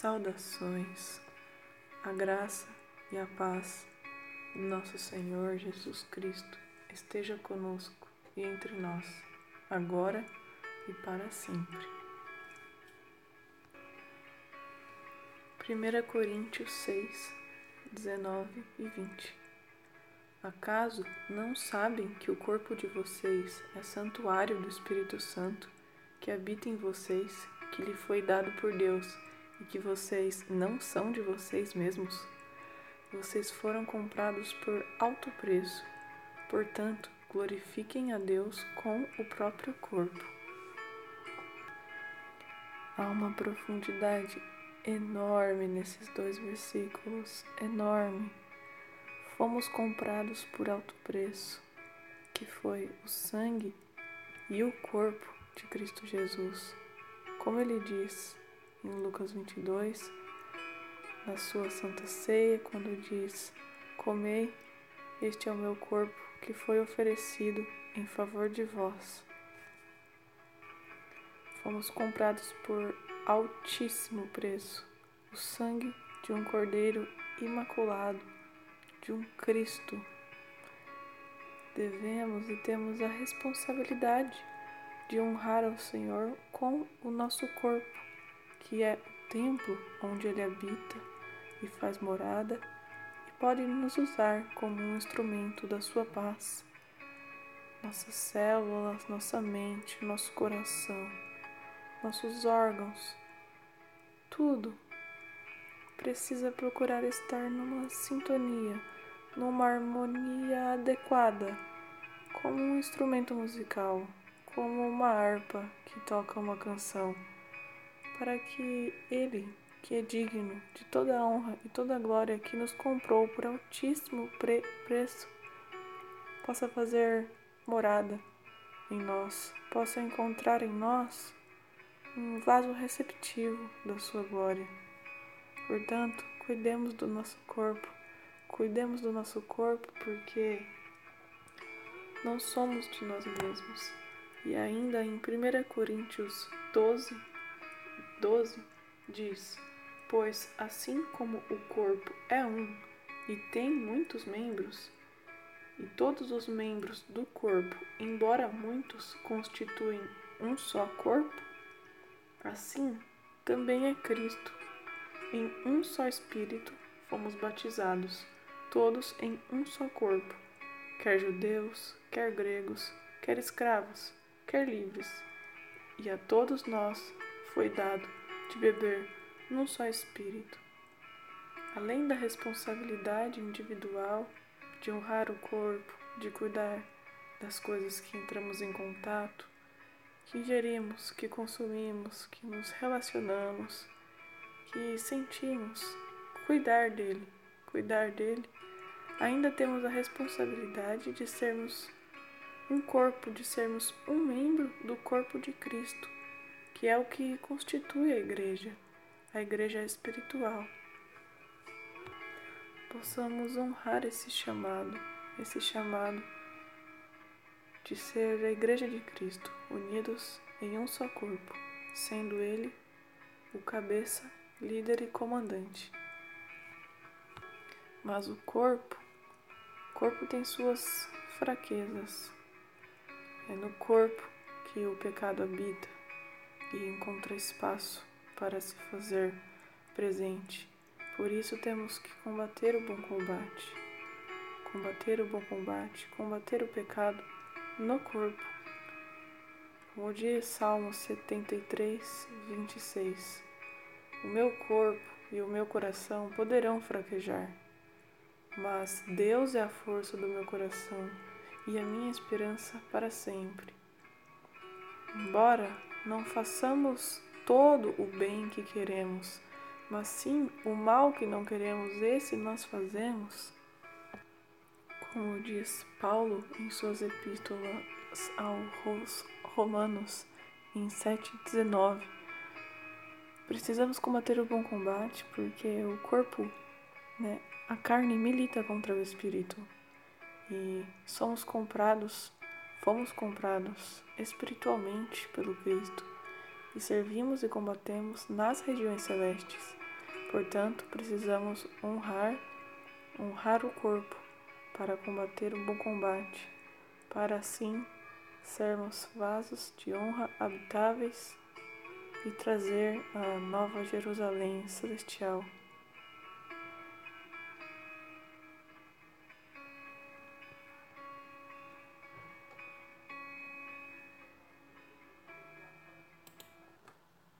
Saudações, a graça e a paz do nosso Senhor Jesus Cristo esteja conosco e entre nós, agora e para sempre. 1 Coríntios 6, 19 e 20 Acaso não sabem que o corpo de vocês é santuário do Espírito Santo, que habita em vocês, que lhe foi dado por Deus? E que vocês não são de vocês mesmos? Vocês foram comprados por alto preço. Portanto, glorifiquem a Deus com o próprio corpo. Há uma profundidade enorme nesses dois versículos enorme. Fomos comprados por alto preço, que foi o sangue e o corpo de Cristo Jesus. Como ele diz, em Lucas 22, na sua santa ceia, quando diz: Comei, este é o meu corpo que foi oferecido em favor de vós. Fomos comprados por altíssimo preço, o sangue de um cordeiro imaculado, de um Cristo. Devemos e temos a responsabilidade de honrar ao Senhor com o nosso corpo que é o templo onde ele habita e faz morada, e pode nos usar como um instrumento da sua paz. Nossas células, nossa mente, nosso coração, nossos órgãos, tudo precisa procurar estar numa sintonia, numa harmonia adequada, como um instrumento musical, como uma harpa que toca uma canção para que Ele, que é digno de toda a honra e toda a glória, que nos comprou por altíssimo pre preço, possa fazer morada em nós, possa encontrar em nós um vaso receptivo da Sua glória. Portanto, cuidemos do nosso corpo, cuidemos do nosso corpo porque não somos de nós mesmos. E ainda em 1 Coríntios 12, 12 diz: Pois assim como o corpo é um e tem muitos membros, e todos os membros do corpo, embora muitos, constituem um só corpo, assim também é Cristo. Em um só Espírito fomos batizados, todos em um só corpo, quer judeus, quer gregos, quer escravos, quer livres, e a todos nós foi dado de beber num só espírito. Além da responsabilidade individual de honrar o corpo, de cuidar das coisas que entramos em contato, que ingerimos, que consumimos, que nos relacionamos, que sentimos, cuidar dele, cuidar dele, ainda temos a responsabilidade de sermos um corpo, de sermos um membro do corpo de Cristo que é o que constitui a igreja, a igreja espiritual. Possamos honrar esse chamado, esse chamado de ser a igreja de Cristo, unidos em um só corpo, sendo ele o cabeça, líder e comandante. Mas o corpo, o corpo tem suas fraquezas. É no corpo que o pecado habita e encontra espaço para se fazer presente. Por isso temos que combater o bom combate, combater o bom combate, combater o pecado no corpo. Como diz Salmo 73, 26: O meu corpo e o meu coração poderão fraquejar, mas Deus é a força do meu coração e a minha esperança para sempre. Embora não façamos todo o bem que queremos, mas sim o mal que não queremos, esse nós fazemos. Como diz Paulo em suas epístolas aos Romanos, em 7,19. Precisamos combater o bom combate porque o corpo, né, a carne milita contra o espírito e somos comprados Fomos comprados espiritualmente pelo Cristo e servimos e combatemos nas regiões celestes, Portanto, precisamos honrar, honrar o corpo para combater o bom combate, para assim sermos vasos de honra habitáveis e trazer a nova Jerusalém celestial